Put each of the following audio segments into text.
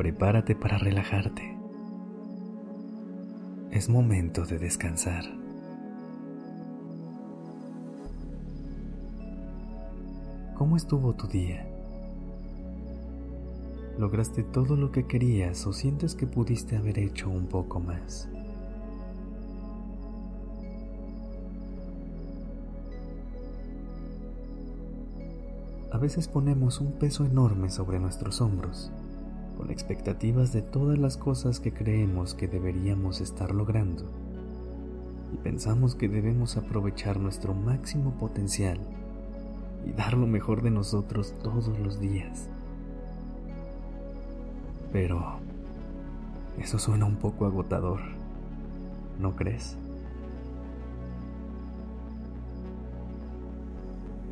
Prepárate para relajarte. Es momento de descansar. ¿Cómo estuvo tu día? ¿Lograste todo lo que querías o sientes que pudiste haber hecho un poco más? A veces ponemos un peso enorme sobre nuestros hombros, con expectativas de todas las cosas que creemos que deberíamos estar logrando, y pensamos que debemos aprovechar nuestro máximo potencial y dar lo mejor de nosotros todos los días. Pero eso suena un poco agotador, ¿no crees?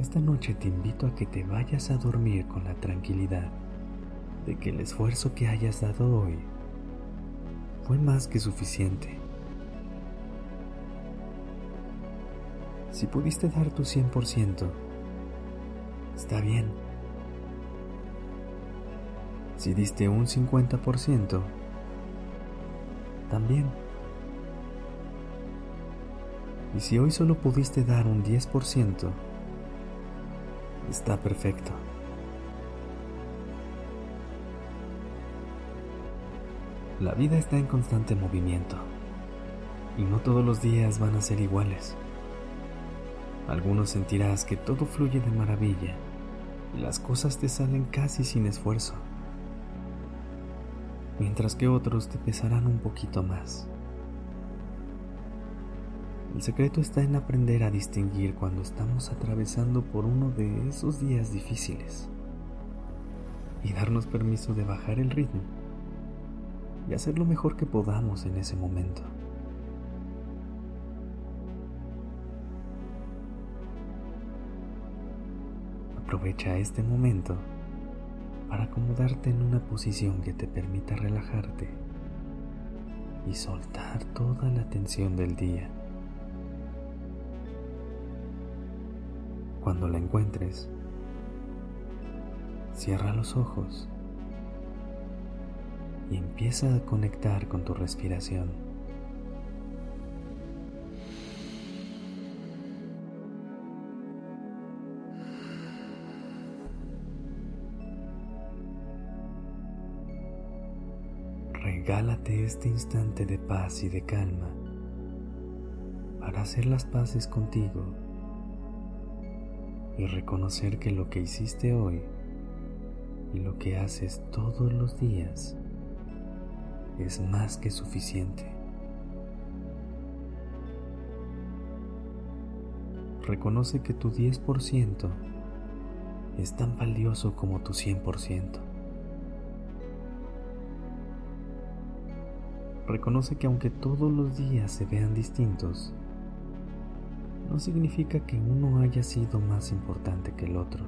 Esta noche te invito a que te vayas a dormir con la tranquilidad de que el esfuerzo que hayas dado hoy fue más que suficiente. Si pudiste dar tu 100%, está bien. Si diste un 50%, también. Y si hoy solo pudiste dar un 10%, está perfecto. La vida está en constante movimiento y no todos los días van a ser iguales. Algunos sentirás que todo fluye de maravilla y las cosas te salen casi sin esfuerzo, mientras que otros te pesarán un poquito más. El secreto está en aprender a distinguir cuando estamos atravesando por uno de esos días difíciles y darnos permiso de bajar el ritmo y hacer lo mejor que podamos en ese momento. Aprovecha este momento para acomodarte en una posición que te permita relajarte y soltar toda la tensión del día. Cuando la encuentres, cierra los ojos y empieza a conectar con tu respiración. Regálate este instante de paz y de calma para hacer las paces contigo y reconocer que lo que hiciste hoy y lo que haces todos los días es más que suficiente. Reconoce que tu 10% es tan valioso como tu 100%. Reconoce que aunque todos los días se vean distintos, no significa que uno haya sido más importante que el otro.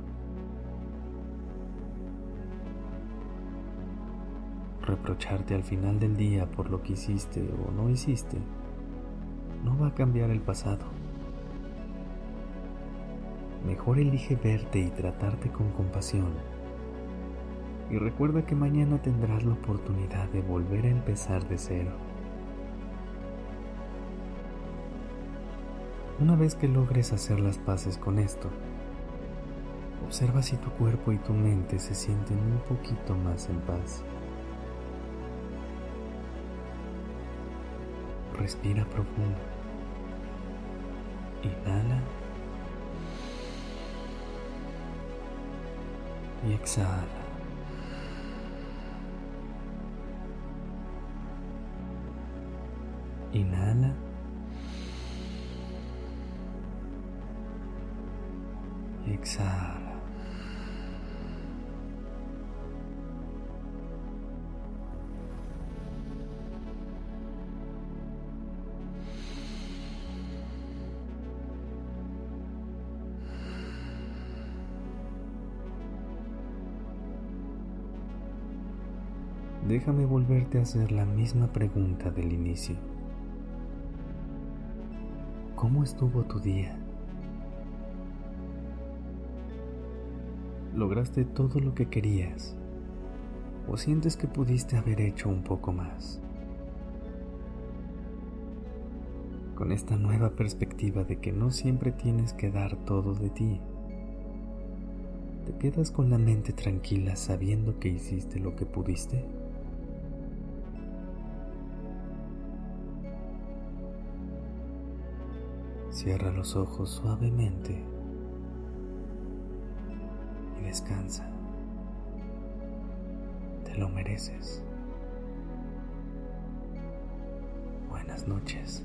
Reprocharte al final del día por lo que hiciste o no hiciste no va a cambiar el pasado. Mejor elige verte y tratarte con compasión. Y recuerda que mañana tendrás la oportunidad de volver a empezar de cero. Una vez que logres hacer las paces con esto, observa si tu cuerpo y tu mente se sienten un poquito más en paz. Respira profundo. Inhala. Y exhala. Inhala. exhala. Déjame volverte a hacer la misma pregunta del inicio. ¿Cómo estuvo tu día? ¿Lograste todo lo que querías? ¿O sientes que pudiste haber hecho un poco más? Con esta nueva perspectiva de que no siempre tienes que dar todo de ti, ¿te quedas con la mente tranquila sabiendo que hiciste lo que pudiste? Cierra los ojos suavemente y descansa. Te lo mereces. Buenas noches.